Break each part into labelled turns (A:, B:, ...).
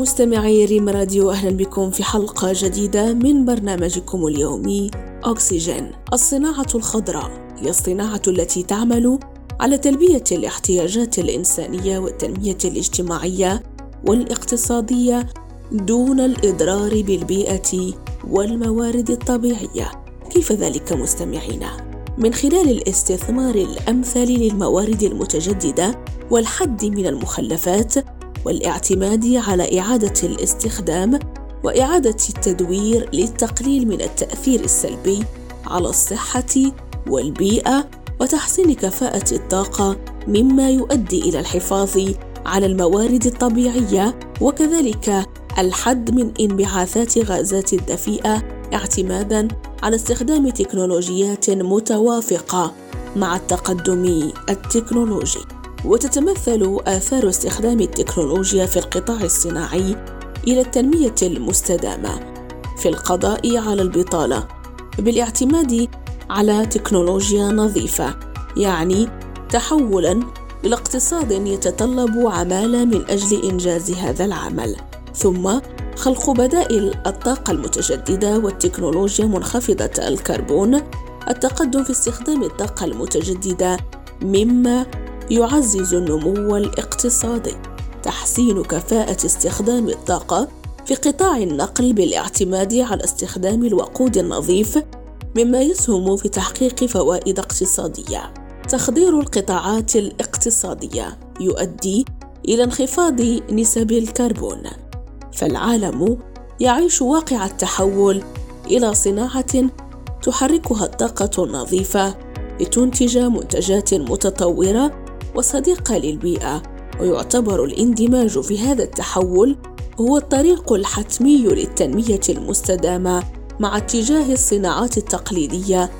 A: مستمعي ريم راديو أهلا بكم في حلقة جديدة من برنامجكم اليومي أكسجين الصناعة الخضراء هي الصناعة التي تعمل على تلبية الاحتياجات الإنسانية والتنمية الاجتماعية والاقتصادية دون الإضرار بالبيئة والموارد الطبيعية كيف ذلك مستمعينا؟ من خلال الاستثمار الأمثل للموارد المتجددة والحد من المخلفات والاعتماد على إعادة الاستخدام وإعادة التدوير للتقليل من التأثير السلبي على الصحة والبيئة وتحسين كفاءة الطاقة مما يؤدي إلى الحفاظ على الموارد الطبيعية وكذلك الحد من انبعاثات غازات الدفيئة اعتمادا على استخدام تكنولوجيات متوافقة مع التقدم التكنولوجي. وتتمثل آثار استخدام التكنولوجيا في القطاع الصناعي إلى التنمية المستدامة في القضاء على البطالة بالاعتماد على تكنولوجيا نظيفة يعني تحولا إلى اقتصاد يتطلب عمالة من أجل إنجاز هذا العمل ثم خلق بدائل الطاقة المتجددة والتكنولوجيا منخفضة الكربون التقدم في استخدام الطاقة المتجددة مما يعزز النمو الاقتصادي تحسين كفاءة استخدام الطاقة في قطاع النقل بالاعتماد على استخدام الوقود النظيف مما يسهم في تحقيق فوائد اقتصادية. تخدير القطاعات الاقتصادية يؤدي إلى انخفاض نسب الكربون. فالعالم يعيش واقع التحول إلى صناعة تحركها الطاقة النظيفة لتنتج منتجات متطورة وصديقة للبيئة ويعتبر الاندماج في هذا التحول هو الطريق الحتمي للتنمية المستدامة مع اتجاه الصناعات التقليدية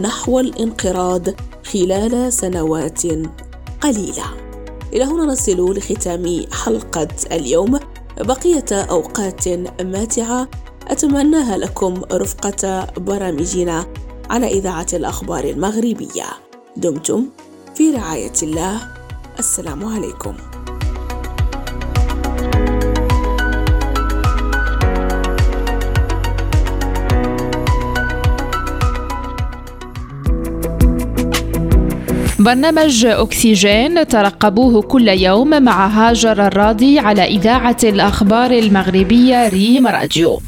A: نحو الانقراض خلال سنوات قليلة. إلى هنا نصل لختام حلقة اليوم بقية أوقات ماتعة أتمناها لكم رفقة برامجنا على إذاعة الأخبار المغربية. دمتم في رعاية الله. السلام عليكم.
B: برنامج أكسجين ترقبوه كل يوم مع هاجر الراضي على إذاعة الأخبار المغربية ريم راديو.